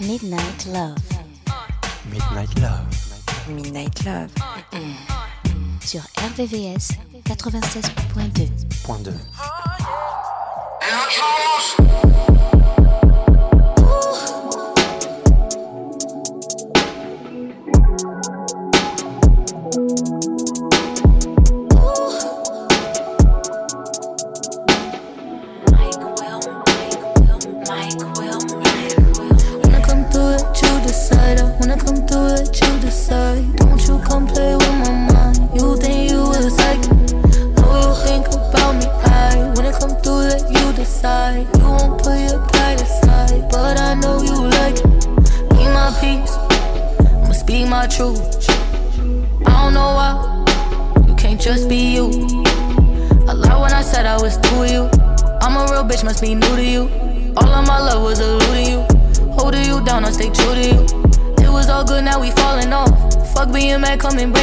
Midnight Love. Midnight Love. Midnight Love. Sur RVVS 96.2. 2. coming, but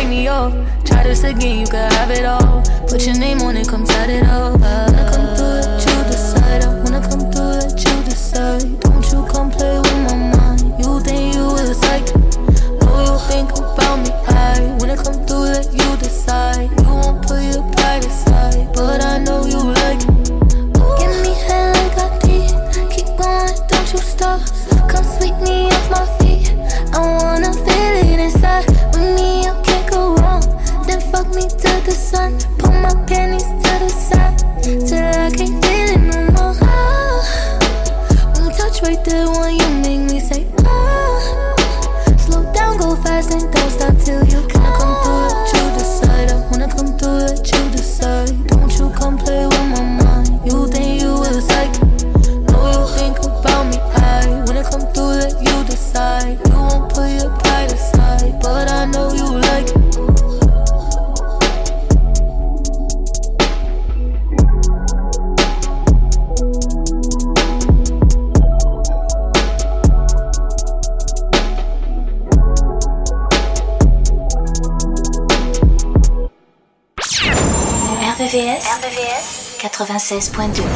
96.2.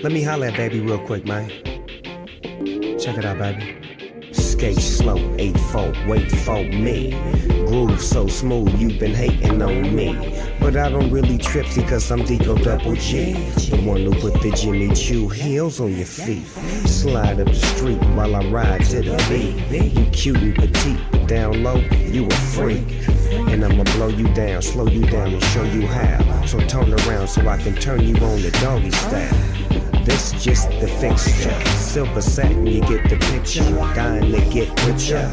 Let me holler at baby real quick, man. Check it out, baby. Skate slow, 8-4, wait for me. Groove so smooth, you've been hating on me. But I don't really trip because I'm Deco Double G. The one who put the Jimmy Choo heels on your feet. Slide up the street while I ride to the beat. You cute and petite, but down low, you a freak. And I'ma blow you down, slow you down, and show you how. So turn around so I can turn you on the doggy style. This just the fixture. Silver satin, you get the picture. Dying to get richer.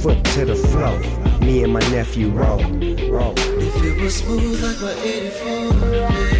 Foot to the floor. Me and my nephew roll. roll. If it was smooth like my 84,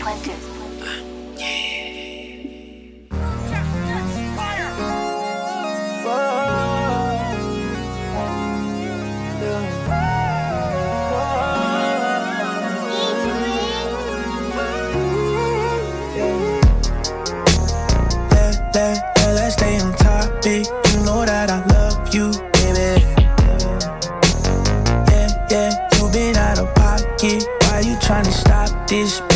this,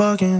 fucking?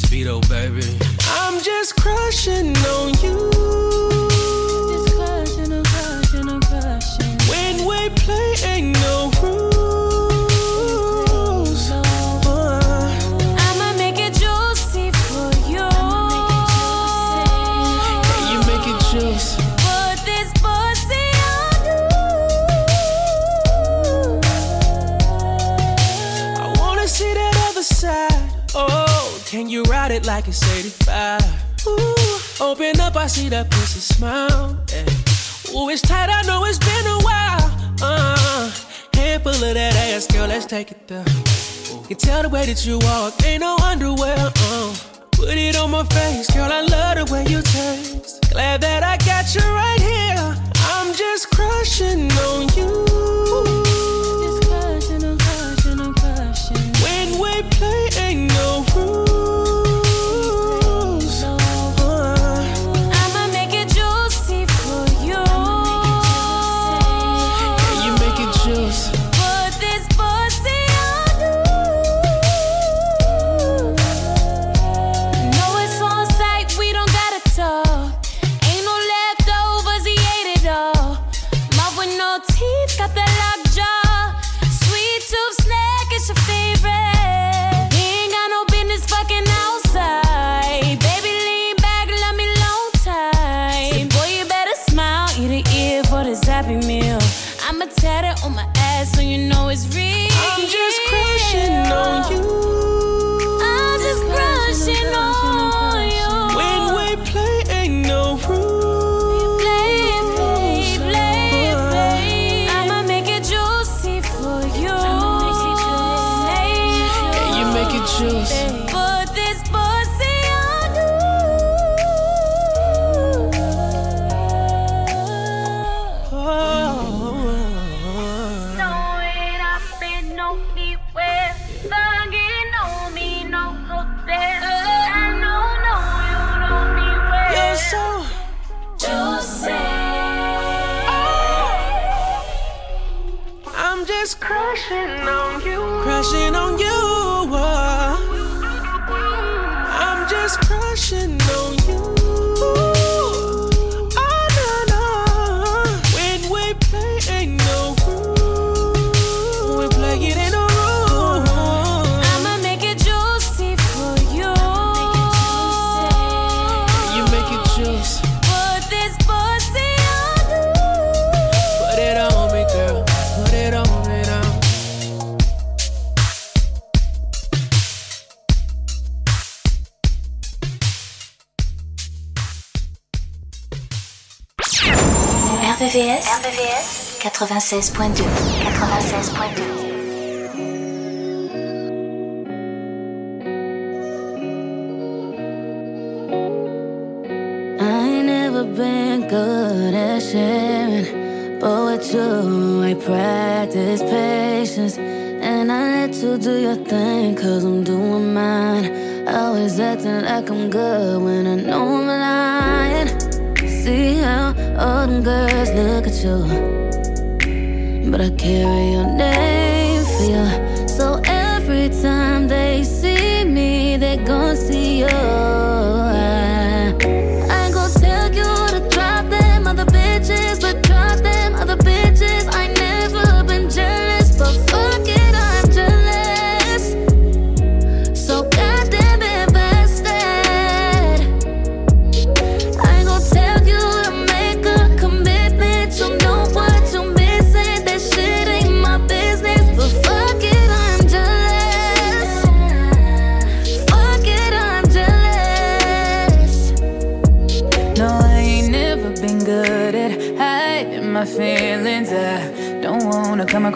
Vito, baby. I'm just crushing on you. Like it's 85? Ooh, open up, I see that pussy smile. Yeah. Ooh, it's tight, I know it's been a while. Uh, handful of that ass, girl, let's take it there. Ooh, can tell the way that you walk, ain't no underwear. Uh, put it on my face, girl, I love the way you taste. Glad that I got you right here. I'm just crushing on you. Just crushing, I'm crushing, I'm crushing. When we play, ain't no rules. 96.2 96.2 I ain't never been good at sharing, but with you, I practice patience. And I let you do your thing, cause I'm doing mine. Always acting like I'm good when I know I'm lying. See how all them girls look at you, I carry your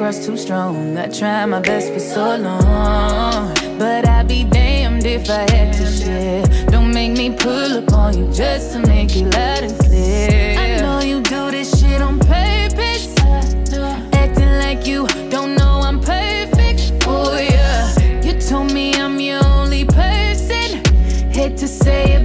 trust too strong. I tried my best for so long. But I'd be damned if I had to share. Don't make me pull up on you just to make it loud and clear. I know you do this shit on purpose. Acting like you don't know I'm perfect for you. You told me I'm your only person. Hate to say it.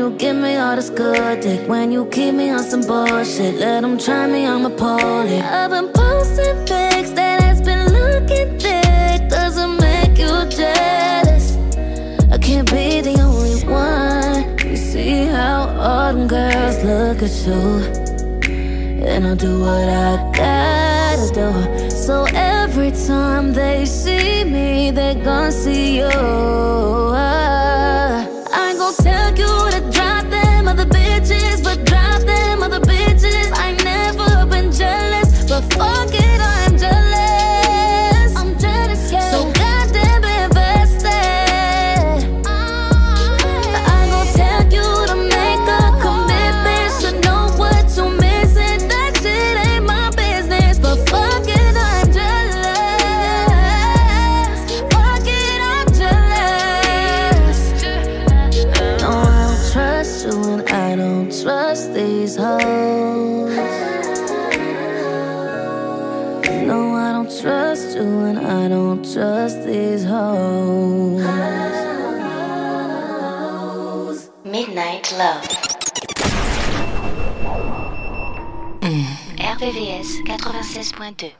you give me all this good dick. When you keep me on some bullshit Let them try me, I'm appalling. I've been posting pics that has been looking thick. Doesn't make you jealous. I can't be the only one. You see how all them girls look at you. And I'll do what I gotta do. So every time they see me They gon' see you. I ain't gon' tell you love. Mm. RVVS 96.2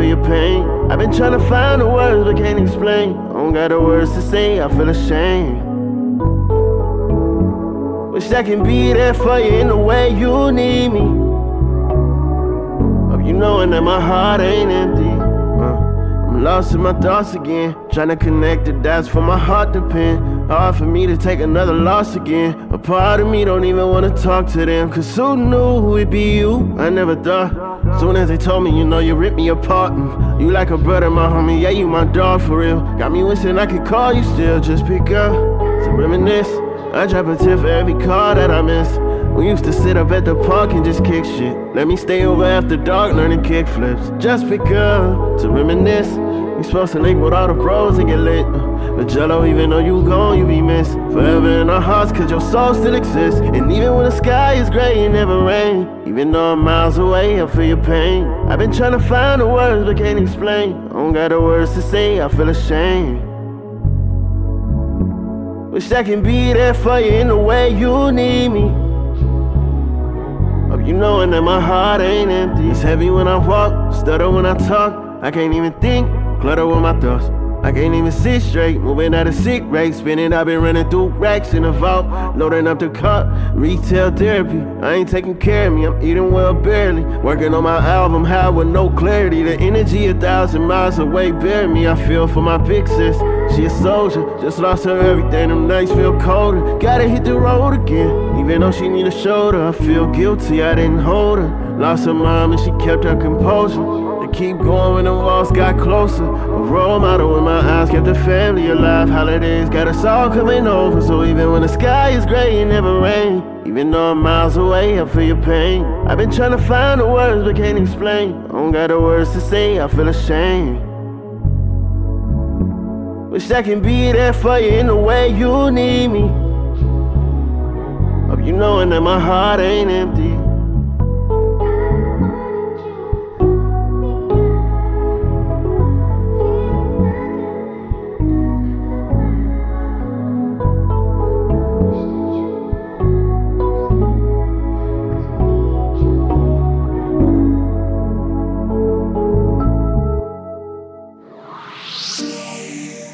feel your pain. I've been trying to find the words but can't explain. I don't got the words to say, I feel ashamed. Wish I can be there for you in the way you need me. Hope you knowing that my heart ain't empty. Uh, I'm lost in my thoughts again. Trying to connect the dots for my heart to pin. Hard for me to take another loss again. A part of me don't even wanna talk to them. Cause who knew it'd be you? I never thought. Soon as they told me, you know, you ripped me apart. Mm, You like a brother, my homie. Yeah, you my dog for real. Got me wishing I could call you still. Just pick up to reminisce. I drop a tip for every car that I miss. We used to sit up at the park and just kick shit. Let me stay over after dark learning kick flips. Just pick up to reminisce. You supposed to link with all the bros and get lit. Uh, but Jello, even though you gone, you be missed. Forever in our hearts, cause your soul still exists. And even when the sky is gray, it never rain. Even though I'm miles away, I feel your pain. I've been trying to find the words, but can't explain. I don't got the words to say, I feel ashamed. Wish I can be there for you in the way you need me. Hope you knowing that my heart ain't empty. It's heavy when I walk, stutter when I talk. I can't even think, clutter with my thoughts. I can't even sit straight, moving at a sick rate. Spinning, I've been running through racks in the vault, loading up the cut. Retail therapy, I ain't taking care of me, I'm eating well barely. Working on my album, high with no clarity. The energy a thousand miles away, bury me. I feel for my big sis, she a soldier, just lost her everything. Them nights feel colder, gotta hit the road again. Even though she need a shoulder, I feel guilty, I didn't hold her. Lost her mom and she kept her composure keep going when the walls got closer. A role model in my eyes kept the family alive. Holidays got us all coming over. So even when the sky is gray, it never rain. Even though I'm miles away, I feel your pain. I've been trying to find the words but can't explain. I don't got the words to say, I feel ashamed. Wish I can be there for you in the way you need me. Hope you knowing that my heart ain't empty.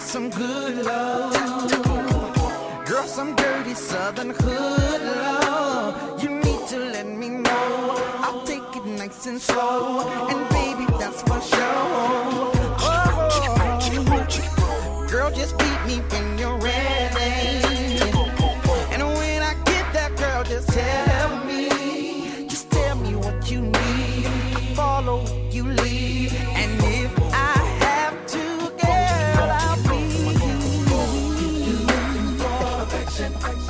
some good love. Girl, some dirty southern hood love. You need to let me know. I'll take it nice and slow. And baby, that's for sure. Oh, girl, just beat me when you're ready. And when I get that girl, just tell me. Just tell me what you need. I Follow you lead.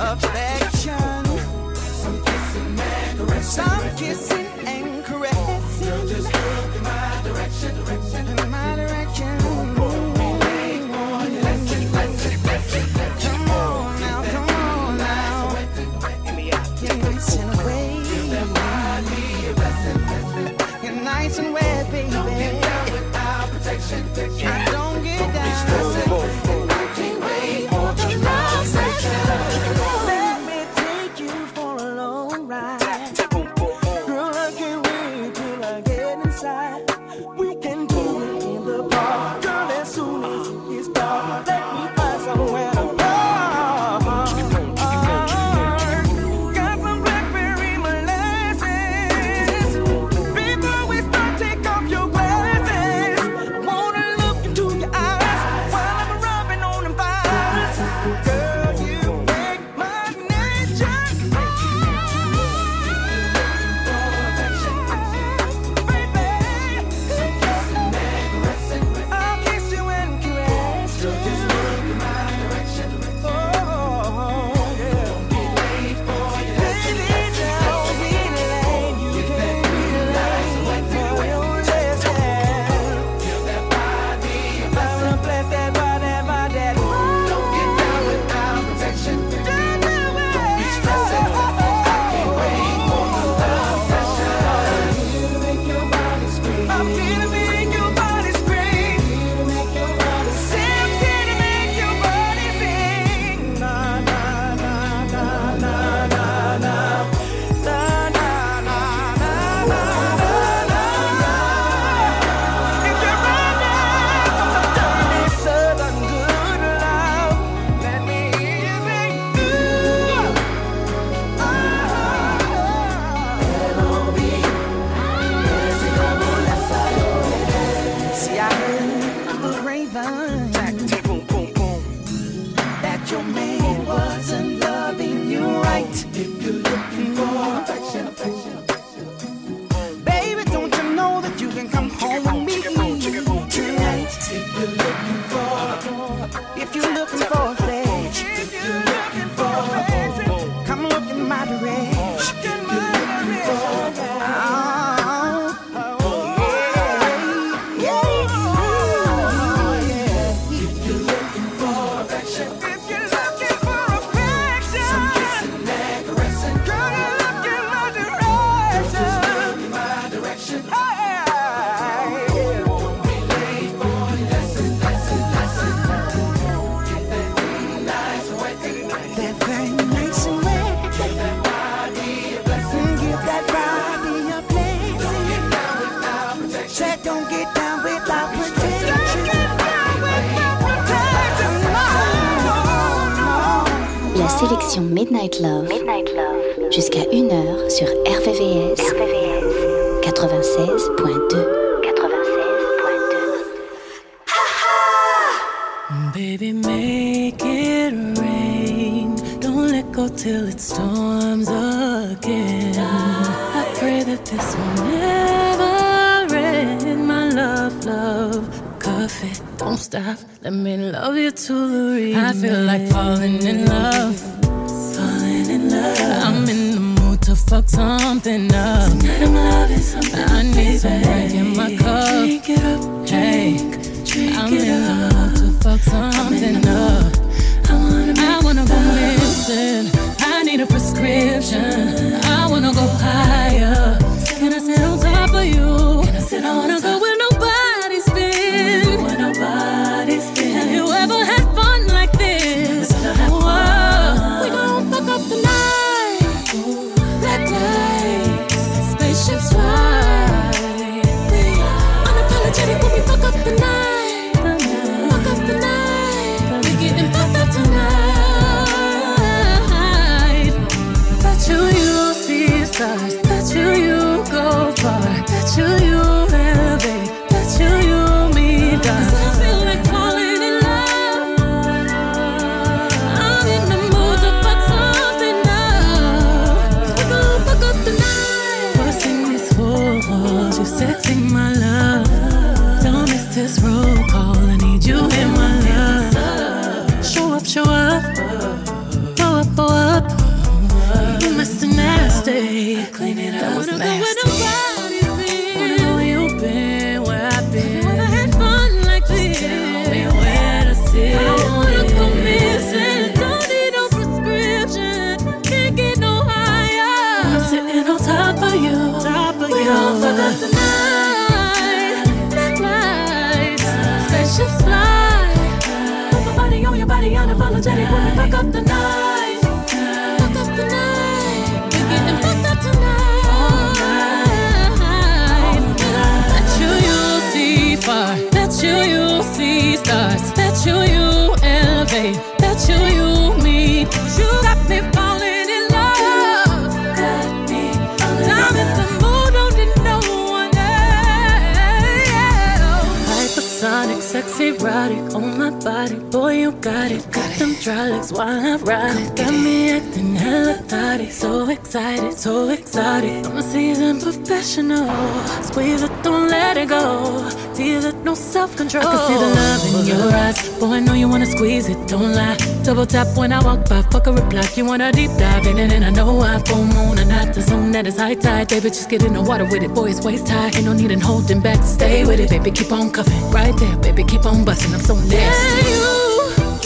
Affection. Some kissing and caressing. Some kissing and caressing. Girl, just look in my direction. direction. In on now, come on now. You're. You're nice and wet, baby. Midnight Love, jusqu'à 1h sur RVVS, 96.2. Baby, make it rain. Don't let go till it storms again. I pray that this will never end. My love, love, coffee, don't stop. Let me love you to the end. I feel like falling in love. Bet you you'll see stars. Bet you you sexy, erotic on my body. Boy, you got it. Got them dry legs while I ride it. Got me acting hella thotty. So excited, so excited. I'm a seasoned professional. Squeeze it, don't let it go. Feel it, no self control. I can see the love in your eyes. Boy, I know you wanna squeeze it, don't lie. Double tap when I walk by, fuck a reply. You wanna deep dive in it, and I know I full moon and not the zone that is high tide. Baby, just get in the water with it, boy, it's waist high. Ain't no need in holding back, stay with it, baby, keep on cuffing. Right there, baby, keep on busting. I'm so nasty. Yeah,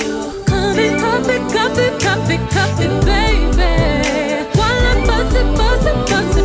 you, and cuff it, cuff it, cuff it, cuff it, baby. While I bust it, bust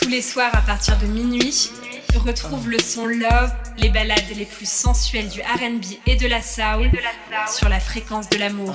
Tous les soirs à partir de minuit, retrouve le son Love, les balades les plus sensuelles du RB et de la soul sur la fréquence de l'amour.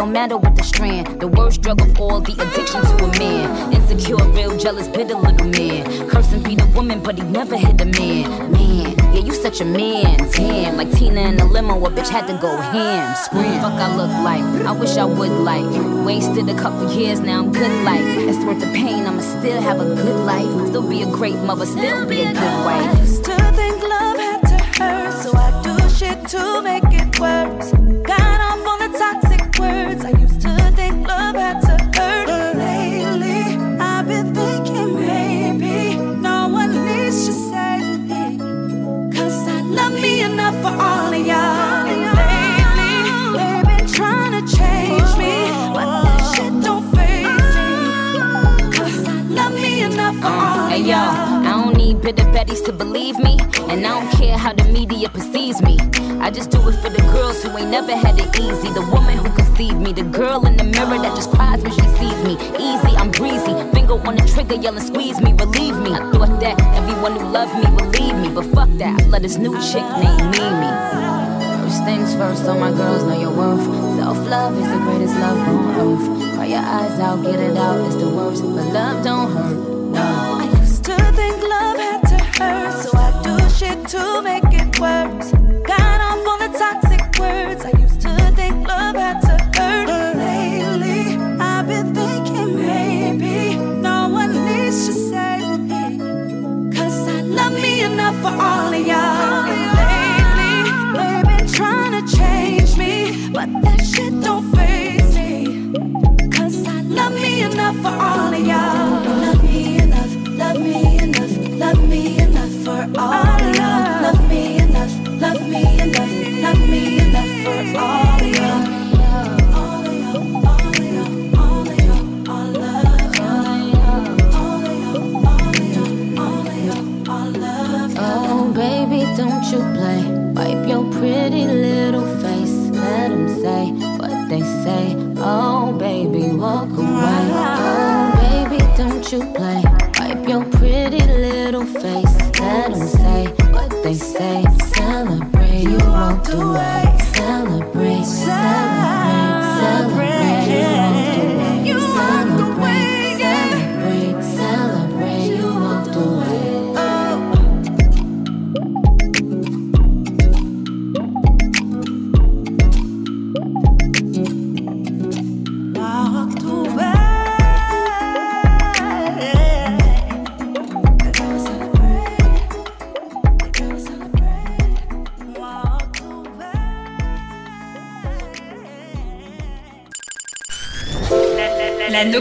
don't matter what the strand. The worst drug of all, the addiction to a man. Insecure, real, jealous, bitter little man. Cursing be the woman, but he never hit a man. Man, yeah, you such a man. Damn, like Tina in the limo, a bitch had to go ham. Scream, fuck I look like. I wish I would like. Wasted a couple years, now I'm good like. It's worth the pain, I'ma still have a good life. Still be a great mother, still be a good wife. To think love had to hurt, so I do shit to make it worse. Got off on the toxic y'all. I don't need bitter betties to believe me. And I don't care how the media perceives me. I just do it for the girls who ain't never had it easy. The woman who conceived me. The girl in the mirror that just cries when she sees me. Easy, I'm breezy. Finger on the trigger, yelling, squeeze me, relieve me. I thought that everyone who loved me would leave me. But fuck that, I let this new chick named Mimi. First things first, all my girls know your worth. Self love is the greatest love on earth. Cry your eyes out, get it out, it's the worst. But love don't hurt, no. To make it worse. Got off on the toxic words. I used to think love had to hurt. But lately, I've been thinking maybe no one needs to say. Cause I love me enough for all of y'all. Lately, they've been trying to change me. But that shit don't phase me. Cause I love me enough for all of y'all. Don't you play. Wipe your pretty little face. Let 'em say what they say. Oh, baby, walk away. Oh, baby, don't you play. Wipe your pretty little face. Let 'em say what they say. Celebrate, you walked away. Celebrate, celebrate,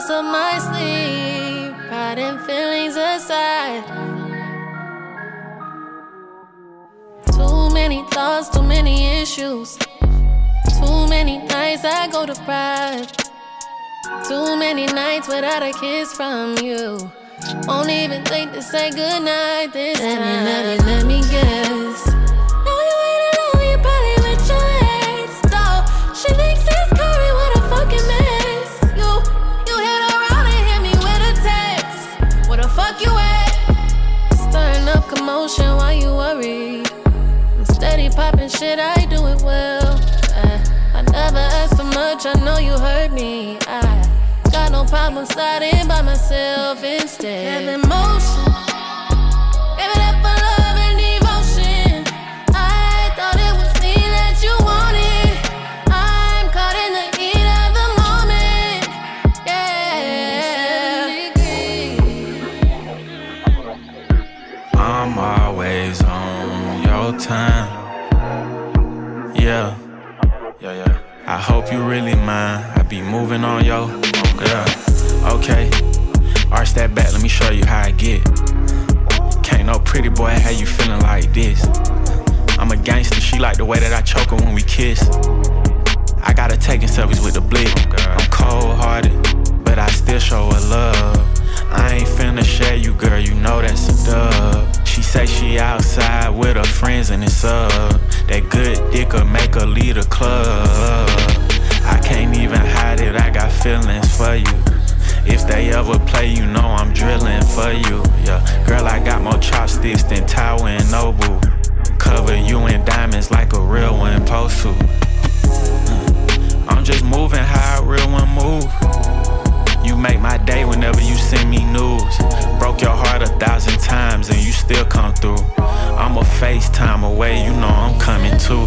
Else my sleeve. Pride and feelings aside. Too many thoughts, too many issues. Too many nights I go to pride. Too many nights without a kiss from you. Won't even think to say goodnight this let time. Me, let me, let me guess. Got no problem sliding by myself instead. Have emotion. Give it up for love and devotion. I thought it was me that you wanted. I'm caught in the heat of the moment. Yeah. I'm always on your time. Yeah. Yeah, yeah. I hope you really mind. I be moving on yo. Oh, yeah. Okay. Arch that back, let me show you how I get. Can't no pretty boy, how you feeling like this? I'm a gangster, she like the way that I choke her when we kiss. I gotta taking selfies with the blick. I'm cold hearted, but I still show her love. I ain't finna share you, girl, you know that's a dub. She say she outside with her friends and it's up. That good dick'll make her lead a club. I can't even hide it, I got feelings for you. If they ever play, you know I'm drilling for you. Yeah, girl, I got more chopsticks than Tower and Noble. Cover you in diamonds like a real one supposed to. Uh, I'm just moving how a real one move. You make my day whenever you send me news. Broke your heart a thousand times and you still come through. I'm a FaceTime away, you know I'm coming too.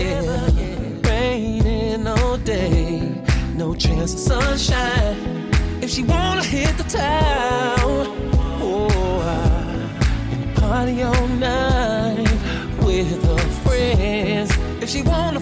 yeah. Raining all day, no chance of sunshine. If she wanna hit the town, oh, and party all night with her friends. If she wanna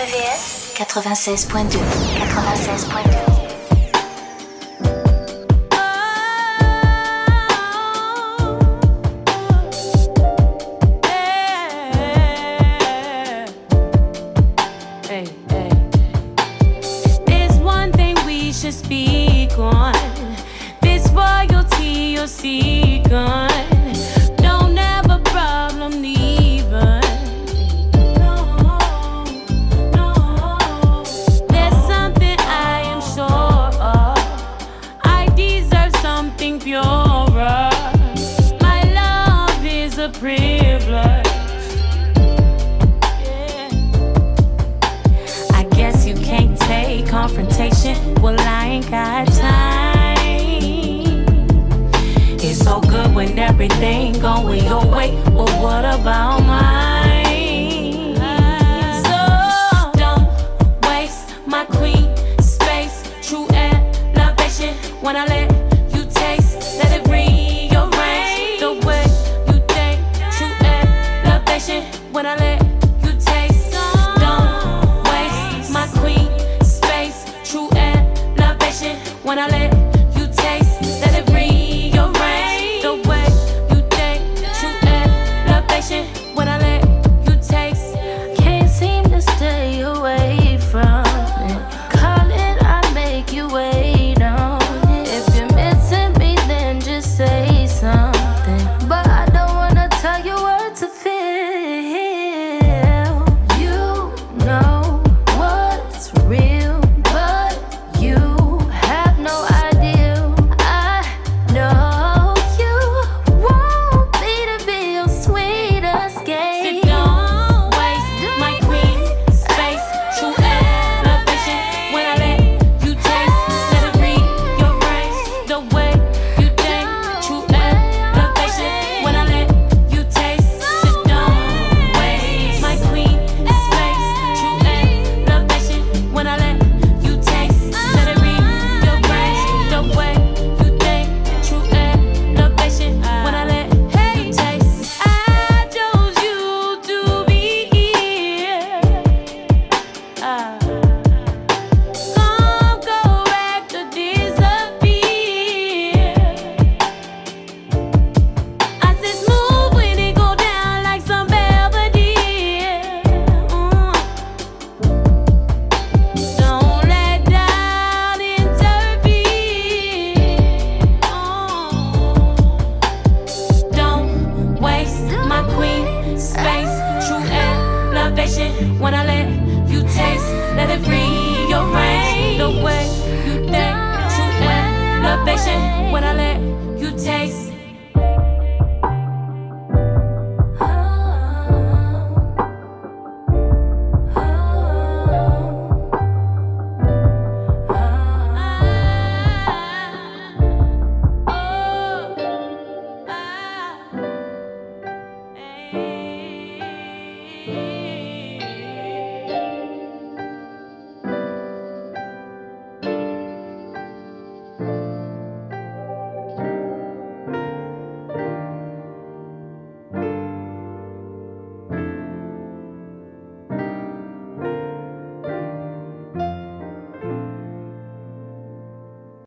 RVVS, RVVS 96.2 96.2